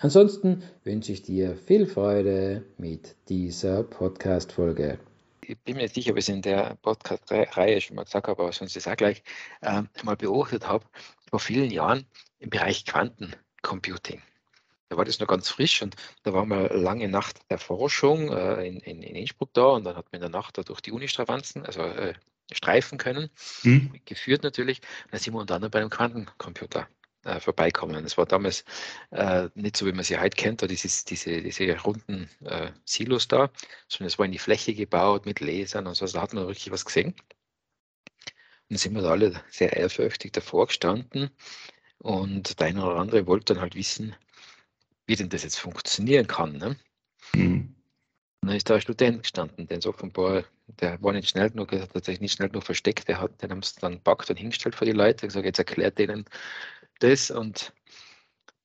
Ansonsten wünsche ich dir viel Freude mit dieser Podcast-Folge. Ich bin mir nicht sicher, ob ich es in der Podcast-Reihe schon mal gesagt habe, aber sonst ist es auch gleich äh, mal beobachtet habe, vor vielen Jahren im Bereich Quantencomputing. Da war das noch ganz frisch und da war mal lange Nacht der Forschung äh, in, in, in, Innsbruck da und dann hat man in der Nacht da durch die Unistravanzen, also äh, streifen können, mhm. geführt natürlich. Und dann sind wir unter anderem bei einem Quantencomputer äh, vorbeikommen. Es war damals äh, nicht so, wie man sie heute kennt, da dieses, diese, diese runden äh, Silos da, sondern es war in die Fläche gebaut mit Lasern und so, also da hat man wirklich was gesehen. Und dann sind wir da alle sehr ehrfürchtig davor gestanden und der eine oder andere wollte dann halt wissen, wie denn das jetzt funktionieren kann. Ne? Mhm. Und dann ist da ein Student gestanden, der so offenbar, der war nicht schnell genug, tatsächlich nicht schnell genug versteckt, der hat, den haben sie dann packt und hingestellt vor die Leute, gesagt, jetzt erklärt denen das und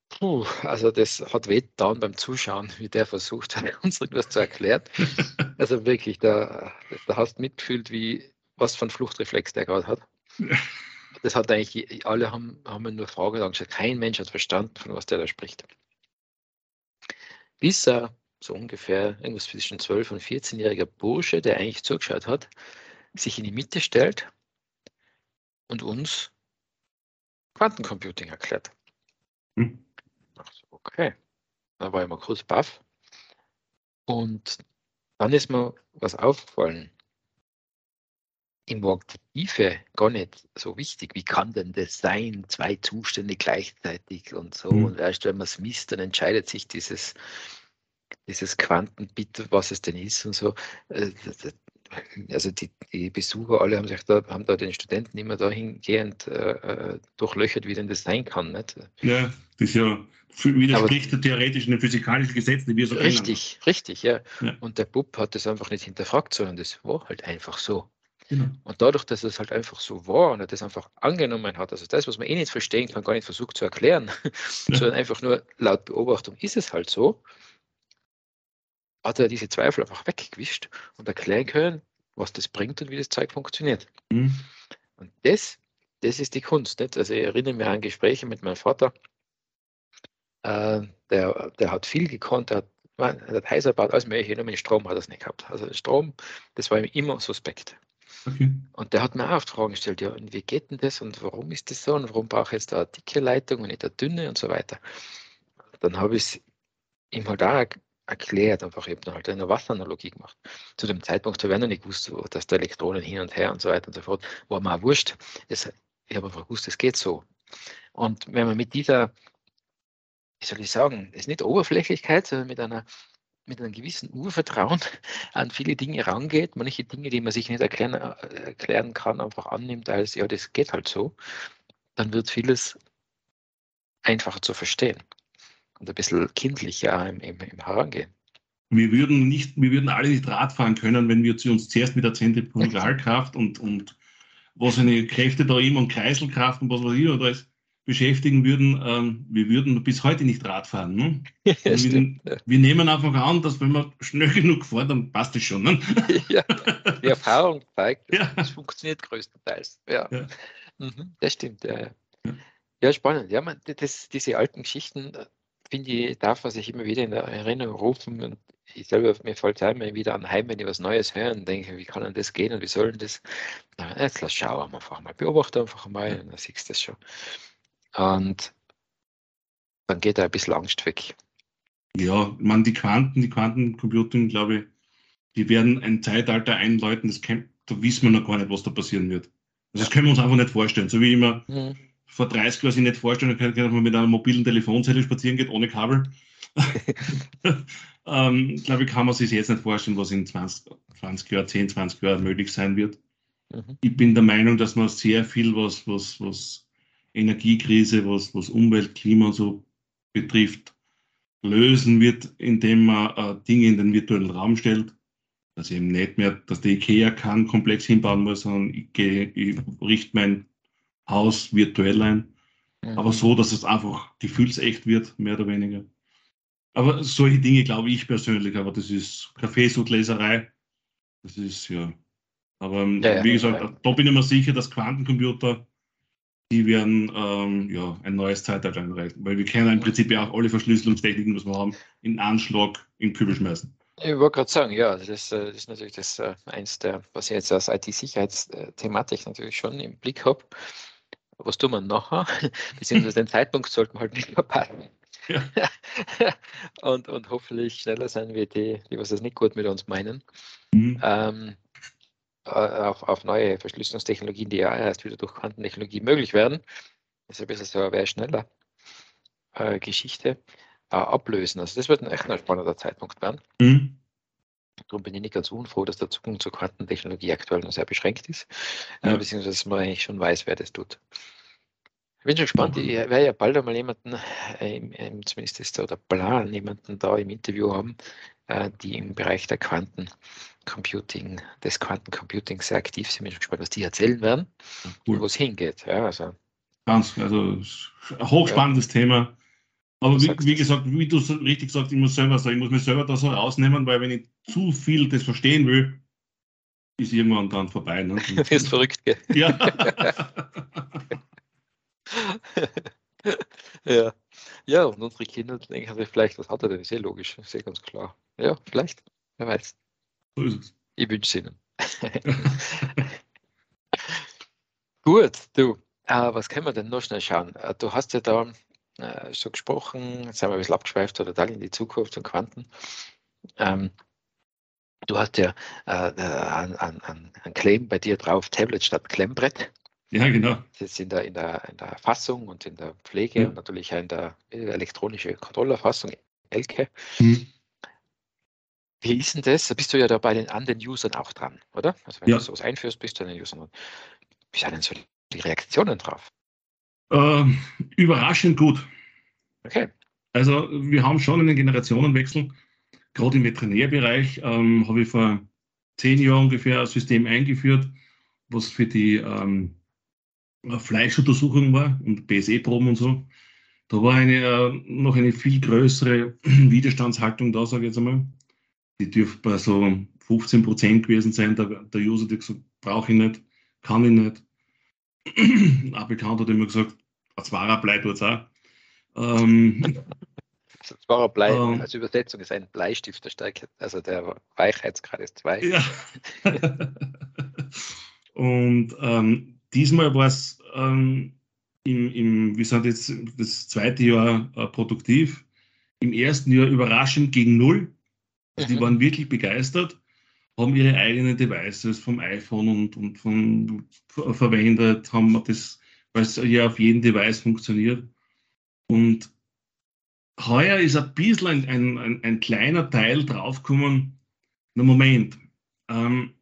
puh, also das hat weh getan beim Zuschauen, wie der versucht hat, uns irgendwas zu erklären. Also wirklich, da, da hast du mitgefühlt, wie was für ein Fluchtreflex der gerade hat. Das hat eigentlich, alle haben, haben nur Fragen angeschaut. Kein Mensch hat verstanden, von was der da spricht. Bis er so ungefähr irgendwas zwischen 12 und 14-jähriger Bursche, der eigentlich zugeschaut hat, sich in die Mitte stellt und uns Quantencomputing erklärt. Hm. Okay, da war ich mal kurz baff. Und dann ist mir was aufgefallen. Im die Tiefe gar nicht so wichtig. Wie kann denn das sein? Zwei Zustände gleichzeitig und so. Mhm. Und erst wenn man es misst, dann entscheidet sich dieses, dieses Quantenbit, was es denn ist und so. Äh, also die, die, Besucher alle haben sich da, haben da den Studenten immer dahingehend äh, äh, durchlöchert, wie denn das sein kann. Nicht? Ja, das ist ja widerspricht der theoretischen physikalischen Gesetzen, die wir so Richtig, kennen. richtig, ja. ja. Und der Bub hat das einfach nicht hinterfragt, sondern das war halt einfach so. Genau. Und dadurch, dass es halt einfach so war und er das einfach angenommen hat, also das, was man eh nicht verstehen kann, gar nicht versucht zu erklären, ja. sondern einfach nur laut Beobachtung ist es halt so, hat er diese Zweifel einfach weggewischt und erklären können, was das bringt und wie das Zeug funktioniert. Mhm. Und das, das ist die Kunst. Nicht? Also ich erinnere mich an Gespräche mit meinem Vater, äh, der, der hat viel gekonnt, der hat, man, der hat heißer baut alles mögliche, nur mit Strom hat er es nicht gehabt. Also Strom, das war ihm immer suspekt. Okay. Und der hat mir auch Fragen gestellt, ja, und wie geht denn das und warum ist das so und warum brauche ich jetzt da eine dicke Leitung und nicht eine dünne und so weiter. Dann habe ich es ihm halt auch erklärt, einfach eben halt eine Wasseranalogie gemacht. Zu dem Zeitpunkt habe ich noch nicht gewusst, dass da Elektronen hin und her und so weiter und so fort, war mir auch wurscht. Das, ich habe einfach gewusst, es geht so. Und wenn man mit dieser, wie soll ich sagen, es ist nicht Oberflächlichkeit, sondern mit einer mit einem gewissen Urvertrauen an viele Dinge rangeht, manche Dinge, die man sich nicht erklären, äh, erklären kann, einfach annimmt als, ja, das geht halt so, dann wird vieles einfacher zu verstehen und ein bisschen kindlicher im, im, im Herangehen. Wir würden, nicht, wir würden alle nicht Rad fahren können, wenn wir uns zuerst mit der Zentrifugalkraft und, und was eine Kräfte da immer und Kreiselkraft und was weiß ich oder alles beschäftigen würden, ähm, wir würden bis heute nicht Rad fahren. Ne? Ja, wir, wir, nehmen einfach an, dass wenn man schnell genug fährt, dann passt es schon. Ne? Ja, die Erfahrung zeigt, ja. das funktioniert größtenteils. Ja. ja. Mhm, das stimmt, ja. Ja, spannend. Ja, man, das, diese alten Geschichten, finde ich, darf man sich immer wieder in der Erinnerung rufen. Und ich selber, mir fällt es immer wieder an Heim, wenn ich was Neues höre und denke, wie kann denn das gehen und wie soll denn das? Na, jetzt lass schauen einfach mal, beobachte einfach mal und dann siehst du das schon. Und dann geht da ein bisschen Angst weg. Ja, man, die Quanten, die Quantencomputing, glaube ich, die werden ein Zeitalter einläuten, das kann, da wissen wir noch gar nicht, was da passieren wird. Also das können wir uns einfach nicht vorstellen. So wie immer, mhm vor 30 Jahren sich nicht vorstellen können, dass man mit einer mobilen Telefonzelle spazieren geht, ohne Kabel. ähm, glaube ich, kann man sich jetzt nicht vorstellen, was in 20, 20 Jahren, 10, 20 Jahren möglich sein wird. Mhm. Ich bin der Meinung, dass man sehr viel, was, was, was Energiekrise, was, was Umwelt, Klima und so betrifft, lösen wird, indem man äh, Dinge in den virtuellen Raum stellt. Dass ich eben nicht mehr, dass der IKEA keinen Komplex hinbauen muss, sondern ich, gehe, ich richte mein Haus virtuell ein. Mhm. Aber so, dass es einfach gefühlsecht wird, mehr oder weniger. Aber solche Dinge glaube ich persönlich, aber das ist Kaffeesudleserei. Das ist ja. Aber ähm, ja, wie gesagt, ja. da bin ich mir sicher, dass Quantencomputer, die werden ähm, ja, ein neues Zeitalter einreichen. Weil wir kennen im Prinzip ja auch alle Verschlüsselungstechniken, was wir haben, in Anschlag in Kübel schmeißen. Ich wollte gerade sagen, ja, das, äh, das, ist natürlich das äh, eins der, was ich jetzt als IT-Sicherheitsthematik natürlich schon im Blick habe. Was tun wir nachher? Beziehungsweise den Zeitpunkt sollten wir halt nicht verpassen. Ja. und, und hoffentlich schneller sein wie die, die was das nicht gut mit uns meinen. Mhm. Ähm, äh, auf, auf neue Verschlüsselungstechnologien, die ja erst wieder durch Quantentechnologie möglich werden. Das ist ein bisschen so eine wäre schneller äh, Geschichte äh, ablösen. Also das wird ein echt ein spannender Zeitpunkt werden. Mhm. Darum bin ich nicht ganz unfroh, dass der Zugang zur Quantentechnologie aktuell noch sehr beschränkt ist, äh, ja. äh, beziehungsweise dass man eigentlich schon weiß, wer das tut. Ich bin schon gespannt, ich werde ja bald einmal jemanden, äh, zumindest ist da der Plan, jemanden da im Interview haben, äh, die im Bereich der Quantencomputing, des Quantencomputing sehr aktiv sind. Ich bin schon gespannt, was die erzählen werden cool. wo es hingeht. Ja, also, Ganz, also ein hochspannendes ja. Thema. Aber wie, wie, gesagt, wie du so richtig sagst, ich muss selber sagen, ich muss mich selber da so rausnehmen, weil wenn ich zu viel das verstehen will, ist irgendwann dann vorbei. Ne? Du wirst verrückt, gell? Ja. ja. Ja, und unsere Kinder denken sich vielleicht, was hat er denn? Ist eh logisch, ist eh ganz klar. Ja, vielleicht, wer weiß. So ist es. Ich wünsche es Ihnen. Gut, du, äh, was können wir denn noch schnell schauen? Äh, du hast ja da äh, so gesprochen, jetzt haben wir ein bisschen abgeschweift oder total in die Zukunft und Quanten. Ähm, du hast ja äh, äh ein, ein, ein Claim bei dir drauf, Tablet statt Klemmbrett. Ja, genau. Das ist in der, in der, in der Fassung und in der Pflege ja. und natürlich in der elektronischen Kontrollerfassung, Elke. Mhm. Wie ist denn das? bist du ja da bei den anderen Usern auch dran, oder? Also wenn ja. du sowas einführst, bist du an den Usern. Wie sind denn so die Reaktionen drauf? Äh, überraschend gut. Okay. Also wir haben schon einen Generationenwechsel. Gerade im Veterinärbereich ähm, habe ich vor zehn Jahren ungefähr ein System eingeführt, was für die ähm, Fleischuntersuchung war und BSE-Proben und so. Da war eine, äh, noch eine viel größere Widerstandshaltung da, sage ich jetzt einmal. Die dürfte bei so 15 Prozent gewesen sein. Der, der User hat gesagt, brauche ich nicht, kann ich nicht. Ein Bekannt hat immer gesagt, ein Zwarer-Blei tut es auch. Ähm, Zwarer-Blei ähm, als Übersetzung ist ein Bleistift, der steigt, also der Weichheitsgrad ist 2. Ja. und ähm, diesmal war es ähm, im, im, wir sind jetzt das zweite Jahr äh, produktiv, im ersten Jahr überraschend gegen Null. Also mhm. Die waren wirklich begeistert, haben ihre eigenen Devices vom iPhone und, und von, verwendet, haben das, weil es ja auf jedem Device funktioniert. Und heuer ist ein bisschen ein, ein, ein, ein kleiner Teil draufgekommen, na Moment, ähm,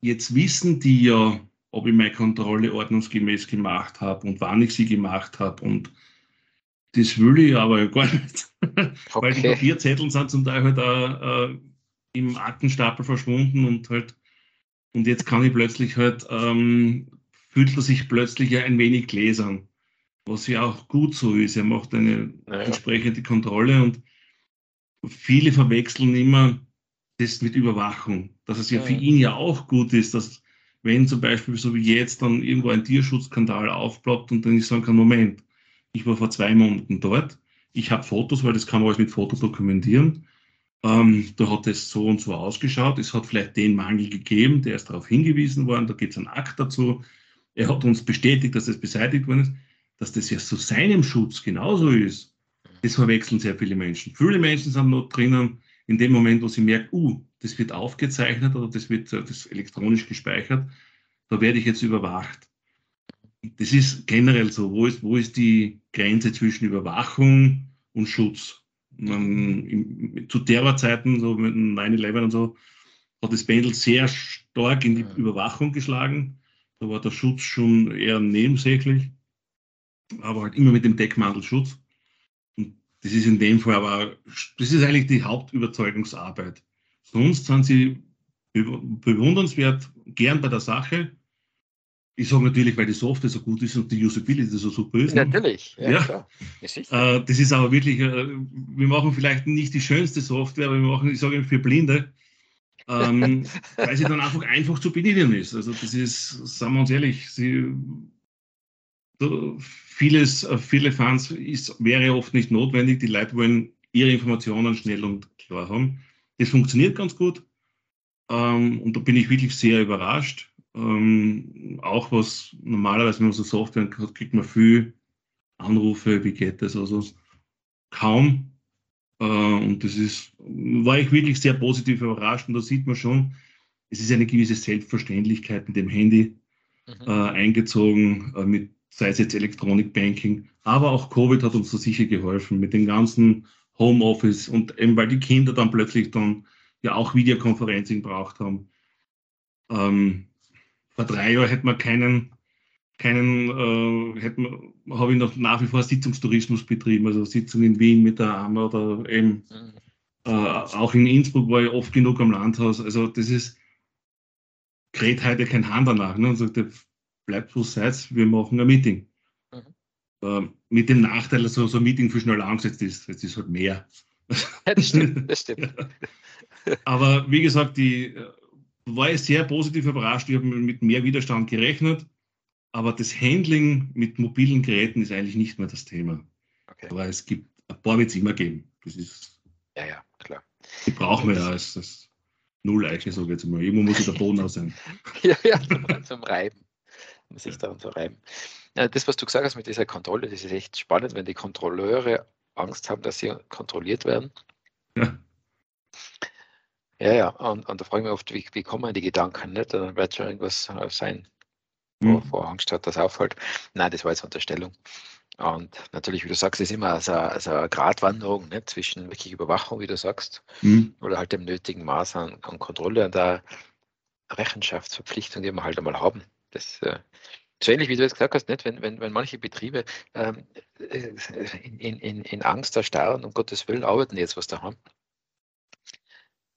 jetzt wissen die ja, ob ich meine Kontrolle ordnungsgemäß gemacht habe und wann ich sie gemacht habe. Und das will ich aber gar nicht. Okay. Weil die Papierzettel sind zum Teil halt auch, äh, im Aktenstapel verschwunden und halt, und jetzt kann ich plötzlich halt, ähm, fühlt er sich plötzlich ja ein wenig gläsern. Was ja auch gut so ist. Er macht eine naja. entsprechende Kontrolle und viele verwechseln immer das mit Überwachung. Dass es ja, für ihn ja auch gut ist, dass wenn zum Beispiel so wie jetzt dann irgendwo ein Tierschutzskandal aufploppt und dann ich sagen kann, Moment, ich war vor zwei Monaten dort, ich habe Fotos, weil das kann man alles mit Fotos dokumentieren. Ähm, da hat es so und so ausgeschaut. Es hat vielleicht den Mangel gegeben, der ist darauf hingewiesen worden. Da gibt es einen Akt dazu. Er hat uns bestätigt, dass es beseitigt worden ist. Dass das ja zu seinem Schutz genauso ist, das verwechseln sehr viele Menschen. Viele Menschen sind noch drinnen, in dem Moment, wo sie merken, uh, das wird aufgezeichnet oder das wird äh, das elektronisch gespeichert, da werde ich jetzt überwacht. Das ist generell so. Wo ist, wo ist die Grenze zwischen Überwachung und Schutz? Man, zu Terrorzeiten, so mit 9-11 und so, hat das Pendel sehr stark in die Überwachung geschlagen. Da war der Schutz schon eher nebensächlich, aber halt immer mit dem Deckmantel Schutz. Und das ist in dem Fall aber, das ist eigentlich die Hauptüberzeugungsarbeit. Sonst sind sie bewundernswert, gern bei der Sache. Ich sage natürlich, weil die Software so gut ist und die Usability so super ist. Natürlich, ja. ja. Das, ist äh, das ist aber wirklich, äh, wir machen vielleicht nicht die schönste Software, aber wir machen, ich sage für Blinde, ähm, weil sie dann einfach einfach zu bedienen ist. Also das ist, sagen wir uns ehrlich, sie, vieles, viele Fans ist, wäre oft nicht notwendig. Die Leute wollen ihre Informationen schnell und klar haben. Das funktioniert ganz gut. Ähm, und da bin ich wirklich sehr überrascht. Ähm, auch was normalerweise, wenn man so Software hat, kriegt man viel Anrufe, wie geht das? Also kaum. Äh, und das ist, war ich wirklich sehr positiv überrascht. Und da sieht man schon, es ist eine gewisse Selbstverständlichkeit mit dem Handy mhm. äh, eingezogen, äh, mit, sei es jetzt Electronic Banking, aber auch Covid hat uns da sicher geholfen mit dem ganzen Homeoffice und eben weil die Kinder dann plötzlich dann ja auch Videokonferencing braucht haben. Ähm, vor drei Jahren hätte man keinen, keinen äh, habe ich noch nach wie vor Sitzungstourismus betrieben, also Sitzungen in Wien mit der AMA oder eben äh, auch in Innsbruck war ich oft genug am Landhaus. Also das ist, kräht heute kein Hand danach ne? und sagt, bleibt wo seid, wir machen ein Meeting. Mhm. Äh, mit dem Nachteil, dass so, ein Meeting viel schneller angesetzt ist. Jetzt ist halt mehr. Ja, das stimmt, das stimmt. Aber wie gesagt, die äh, war ich sehr positiv überrascht. Ich habe mit mehr Widerstand gerechnet. Aber das Handling mit mobilen Geräten ist eigentlich nicht mehr das Thema. Okay. Aber es gibt, ein paar wird es immer geben. Das ist. Ja, ja, klar. Die brauchen wir ja als, als Null-Eiche, sage ich jetzt mal. Irgendwo muss der Boden aus sein. ja, ja, zum, zum Reiben. Um sich daran zu reiben. Ja, das, was du gesagt hast mit dieser Kontrolle, das ist echt spannend, wenn die Kontrolleure Angst haben, dass sie kontrolliert werden. Ja. Ja, ja, und, und da frage ich mich oft, wie, wie kommen die Gedanken nicht? Dann wird schon irgendwas äh, sein, wo, mhm. wo Angst hat, das auffällt. Nein, das war jetzt Unterstellung. Und natürlich, wie du sagst, ist immer so, so eine Gratwanderung nicht? zwischen wirklich Überwachung, wie du sagst, mhm. oder halt dem nötigen Maß an, an, Kontrolle und der Rechenschaftsverpflichtung, die wir halt einmal haben. Das, äh, so ähnlich wie du jetzt gesagt hast, nicht? Wenn, wenn, wenn manche Betriebe ähm, äh, in, in, in Angst erstarren, um Gottes Willen arbeiten jetzt was da haben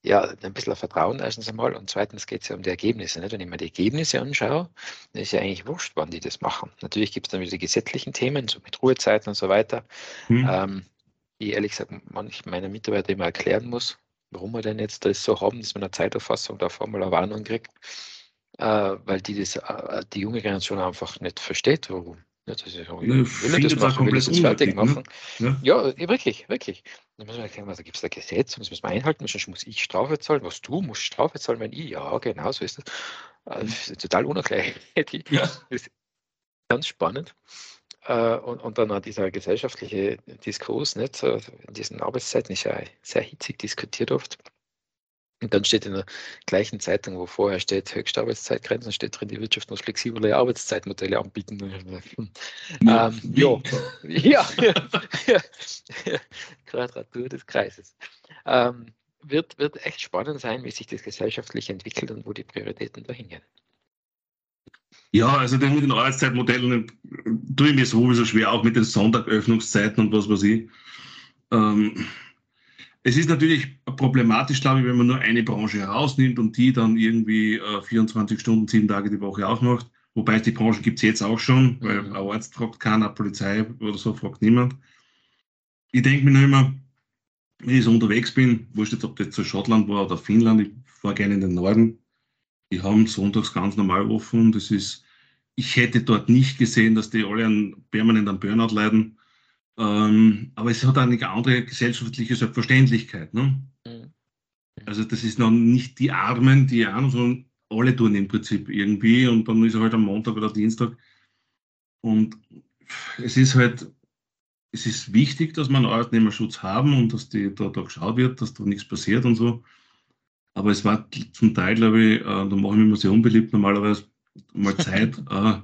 ja, ein bisschen Vertrauen erstens einmal und zweitens geht es ja um die Ergebnisse. Nicht? Wenn ich mir die Ergebnisse anschaue, dann ist ja eigentlich wurscht, wann die das machen. Natürlich gibt es dann wieder die gesetzlichen Themen, so mit Ruhezeiten und so weiter, mhm. ähm, die ehrlich gesagt manch meiner Mitarbeiter immer erklären muss, warum wir denn jetzt das so haben, dass man eine Zeiterfassung da mal eine Warnung kriegt, weil die das, äh, die junge Generation einfach nicht versteht, warum. Ja, das ist, ich will das machen, will das fertig ne? machen. Ne? Ja. ja, wirklich, wirklich. Dann muss man erklären, also gibt es da Gesetz, das muss man einhalten, sonst muss ich Strafe zahlen, was du musst Strafe zahlen, wenn ich, ja, genau so ist das. Also, das ist total unerklärlich. Ja. Das ist ganz spannend. Äh, und, und dann auch dieser gesellschaftliche Diskurs, nicht? in diesen Arbeitszeiten ist ja sehr hitzig diskutiert oft. Und dann steht in der gleichen Zeitung, wo vorher steht, höchste Arbeitszeitgrenzen, steht drin, die Wirtschaft muss flexible Arbeitszeitmodelle anbieten. Ja, ähm, ja. ja, ja, ja, Quadratur des Kreises. Ähm, wird, wird echt spannend sein, wie sich das gesellschaftlich entwickelt und wo die Prioritäten dahin gehen. Ja, also das mit den Arbeitszeitmodellen tue ich mir sowieso schwer, auch mit den Sonntagöffnungszeiten und was weiß ich. Ähm, es ist natürlich problematisch, glaube ich, wenn man nur eine Branche herausnimmt und die dann irgendwie äh, 24 Stunden, sieben Tage die Woche aufmacht. Wobei die Branche gibt es jetzt auch schon, weil mhm. ein Arzt fragt keiner, Polizei oder so fragt niemand. Ich denke mir noch immer, wenn ich so unterwegs bin, wurscht jetzt, ob das zu Schottland war oder Finnland, ich fahre gerne in den Norden, die haben sonntags ganz normal offen. Das ist, ich hätte dort nicht gesehen, dass die alle an, permanent an Burnout leiden. Ähm, aber es hat eine andere gesellschaftliche Selbstverständlichkeit. Ne? Mhm. Also das ist noch nicht die Armen, die Armen, sondern alle tun im Prinzip irgendwie und dann ist er halt am Montag oder Dienstag. Und es ist halt, es ist wichtig, dass wir einen Arbeitnehmerschutz haben und dass die, da, da geschaut wird, dass da nichts passiert und so. Aber es war zum Teil, glaube ich, äh, da mache ich mich immer sehr unbeliebt normalerweise, mal Zeit, äh,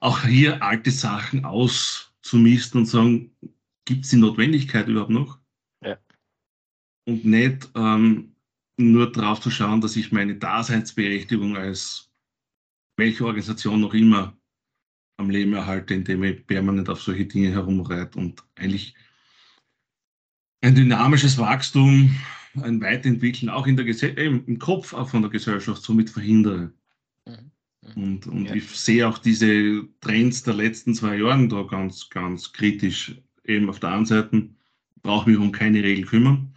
auch hier alte Sachen aus zu misten und sagen, gibt es die Notwendigkeit überhaupt noch? Ja. Und nicht ähm, nur darauf zu schauen, dass ich meine Daseinsberechtigung als welche Organisation noch immer am Leben erhalte, indem ich permanent auf solche Dinge herumreite und eigentlich Ein dynamisches Wachstum, ein Weiterentwickeln, auch in der äh, im Kopf auch von der Gesellschaft somit verhindere. Mhm. Mhm. Und, und ja. ich sehe auch diese Trends der letzten zwei Jahre da ganz, ganz kritisch. Eben auf der einen Seite brauche ich mich um keine Regel kümmern.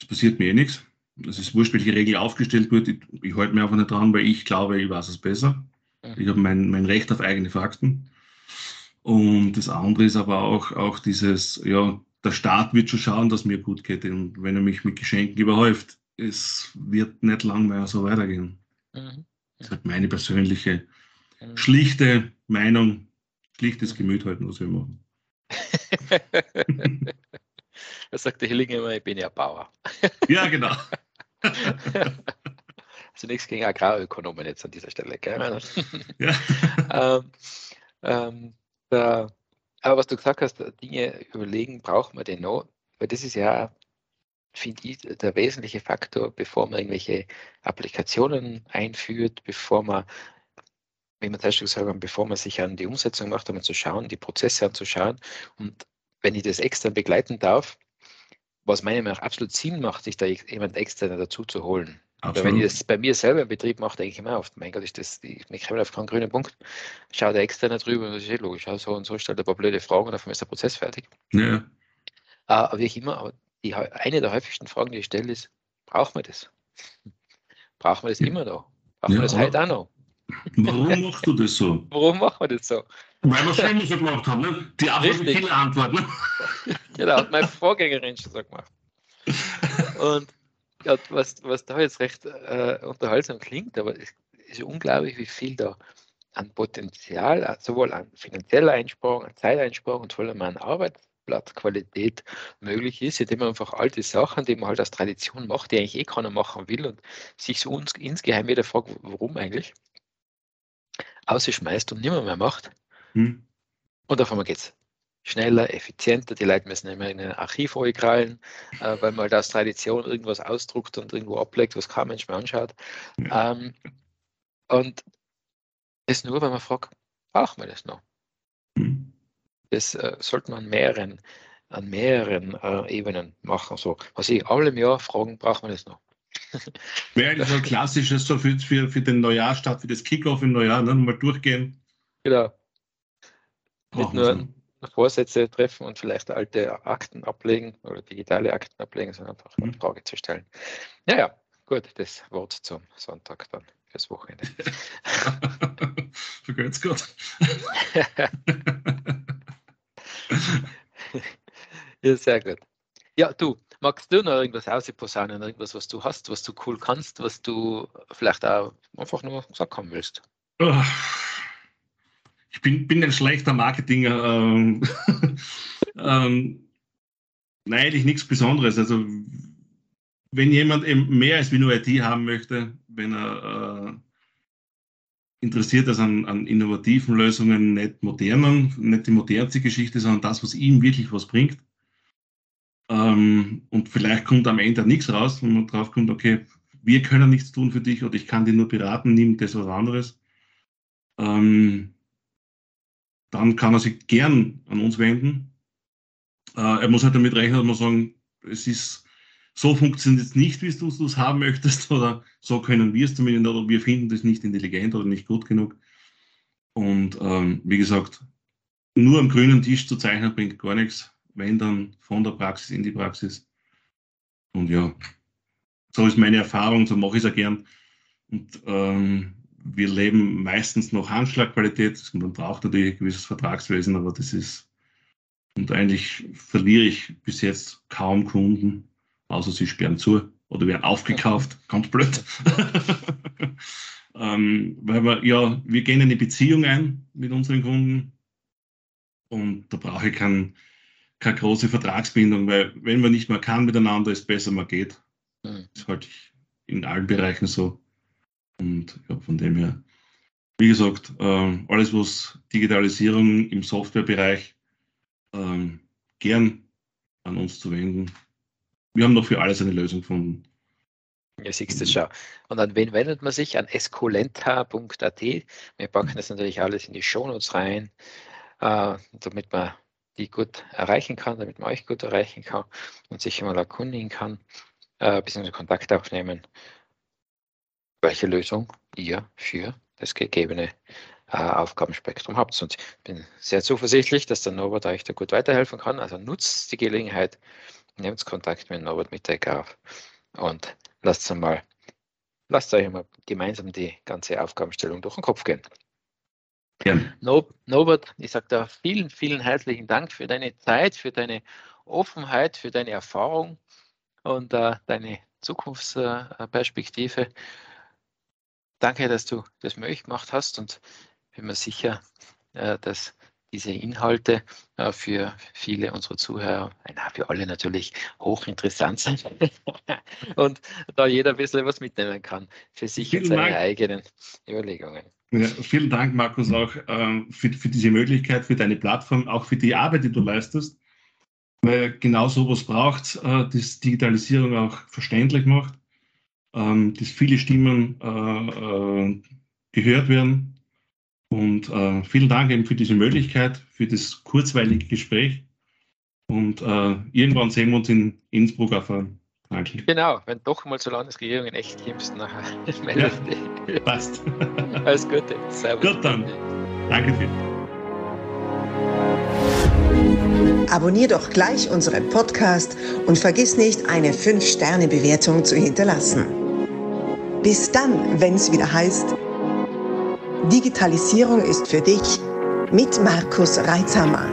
Es passiert mir eh nichts. Es ist wurscht, welche Regel aufgestellt wird. Ich, ich halte mich einfach nicht dran, weil ich glaube, ich weiß es besser. Mhm. Ich habe mein, mein Recht auf eigene Fakten. Und das andere ist aber auch, auch dieses, ja, der Staat wird schon schauen, dass mir gut geht. Und wenn er mich mit Geschenken überhäuft, es wird nicht lang mehr so weitergehen. Mhm. Das ist halt meine persönliche, schlichte Meinung, schlichtes Gemüt halt, was wir machen. da sagt der Hilling immer, ich bin ja Bauer. ja, genau. also nichts gegen Agrarökonomen jetzt an dieser Stelle. Gell? ja. ähm, ähm, der, aber was du gesagt hast, Dinge überlegen, braucht man den noch? Weil das ist ja, finde ich, der wesentliche Faktor, bevor man irgendwelche Applikationen einführt, bevor man, wie man zuerst gesagt hat, bevor man sich an die Umsetzung macht, um zu schauen, die Prozesse anzuschauen. Und wenn ich das extern begleiten darf, was meiner Meinung nach absolut Sinn macht, sich da jemand extern dazu zu holen. Aber wenn ich das bei mir selber im Betrieb mache, denke ich immer oft, mein Gott, ist das, ich, ich komme auf keinen grünen Punkt, schaue der externe drüber und das ist eh logisch, so und so stellt ein paar blöde Fragen und dann ist der Prozess fertig. Ja. Aber wie ich immer, aber die, eine der häufigsten Fragen, die ich stelle, ist, braucht man das? Braucht man das immer noch? Braucht ja, man das heute auch noch? Warum machst du das so? Warum machen wir das so? Weil wir es schon so gemacht haben, ne? Die Antwort viele Antworten. Ne? genau, hat meine Vorgängerin schon so gemacht. Und ja, was, was da jetzt recht äh, unterhaltsam klingt, aber es ist unglaublich, wie viel da an Potenzial, sowohl an finanzieller Einsparung, an Zeiteinsparung und vor allem an Arbeitsblattqualität möglich ist, indem man einfach alte Sachen, die man halt als Tradition macht, die eigentlich eh keiner machen will und sich so uns, insgeheim wieder fragt, warum eigentlich, ausschmeißt und nimmer mehr macht. Hm. Und auf einmal geht's schneller, effizienter. Die Leute müssen nicht mehr in ein Archiv krallen, äh, weil man halt aus Tradition irgendwas ausdruckt und irgendwo ablegt, was kein Mensch mehr anschaut. Ähm, und das nur, weil man fragt, braucht man das noch? Das äh, sollte man an mehreren, an mehreren äh, Ebenen machen. So, was ich alle im Jahr fragen, braucht man das noch? Wäre eigentlich so ein klassisches so für, für, für den Neujahr statt für das Kickoff im Neujahr, ne? mal durchgehen. Genau. Nicht nur, Vorsätze treffen und vielleicht alte Akten ablegen oder digitale Akten ablegen, sondern einfach eine mhm. Frage zu stellen. Ja, ja, gut, das Wort zum Sonntag dann fürs Wochenende. Vergeht's Gott. ja, sehr gut. Ja, du, magst du noch irgendwas ausposaunen, irgendwas, was du hast, was du cool kannst, was du vielleicht auch einfach nur gesagt haben willst? Oh ich bin, bin ein schlechter Marketinger. Ähm, ähm, nein, eigentlich nichts Besonderes. Also wenn jemand eben mehr als wie nur IT haben möchte, wenn er äh, interessiert ist an, an, innovativen Lösungen, nicht modernen, nicht die modernste Geschichte, sondern das, was ihm wirklich was bringt. Ähm, und vielleicht kommt am Ende nichts raus, wenn man drauf kommt, okay, wir können nichts tun für dich oder ich kann dir nur beraten, nimm das was anderes. Ähm, dann kann er sich gern an uns wenden. Äh, er muss halt damit rechnen, dass man sagen, es ist so funktioniert es nicht, wie du es haben möchtest, oder so können wir es zumindest, oder wir finden das nicht intelligent oder nicht gut genug. Und ähm, wie gesagt, nur am grünen Tisch zu zeichnen bringt gar nichts, wenn dann von der Praxis in die Praxis. Und ja, so ist meine Erfahrung, so mache ich es auch gern. Und ähm, wir leben meistens noch Handschlagqualität. Man braucht natürlich ein gewisses Vertragswesen, aber das ist, und eigentlich verliere ich bis jetzt kaum Kunden, außer sie sperren zu oder werden aufgekauft, ganz blöd. ähm, weil wir, ja, wir gehen in eine Beziehung ein mit unseren Kunden und da brauche ich kein, keine große Vertragsbindung, weil wenn man nicht mehr kann miteinander, ist besser man geht. Mhm. Das halte ich in allen Bereichen so. Und ja, von dem her, wie gesagt, äh, alles, was Digitalisierung im Softwarebereich äh, gern an uns zu wenden. Wir haben doch für alles eine Lösung gefunden. Ja, siehst du schon. Und an wen wendet man sich? An escolenta.at. Wir packen das natürlich alles in die Shownotes rein, äh, damit man die gut erreichen kann, damit man euch gut erreichen kann und sich mal erkundigen kann, äh, bzw. Kontakt aufnehmen, welche Lösung ihr für das gegebene äh, Aufgabenspektrum habt. Und ich bin sehr zuversichtlich, dass der Norbert euch da gut weiterhelfen kann. Also nutzt die Gelegenheit, nehmt Kontakt mit Norbert Mittecker auf und lasst mal, lasst euch mal gemeinsam die ganze Aufgabenstellung durch den Kopf gehen. Ja. Norbert, ich sage da vielen, vielen herzlichen Dank für deine Zeit, für deine Offenheit, für deine Erfahrung und äh, deine Zukunftsperspektive. Danke, dass du das möglich gemacht hast und bin mir sicher, äh, dass diese Inhalte äh, für viele unserer Zuhörer, na, für alle natürlich hochinteressant sind und da jeder ein bisschen was mitnehmen kann für sich und seine Dank. eigenen Überlegungen. Ja, vielen Dank, Markus, auch ähm, für, für diese Möglichkeit, für deine Plattform, auch für die Arbeit, die du leistest, weil genau sowas braucht, äh, das Digitalisierung auch verständlich macht, ähm, dass viele Stimmen äh, äh, gehört werden und äh, vielen Dank eben für diese Möglichkeit, für das kurzweilige Gespräch. Und äh, irgendwann sehen wir uns in Innsbruck auf einem Danke. Genau, wenn doch mal zur Landesregierung in echt kommst, nachher melde ja, Passt. Alles Gute. Servus. Gut dann. Danke dir. Abonnier doch gleich unseren Podcast und vergiss nicht, eine 5-Sterne-Bewertung zu hinterlassen. Bis dann, wenn es wieder heißt, Digitalisierung ist für dich mit Markus Reitzhammer.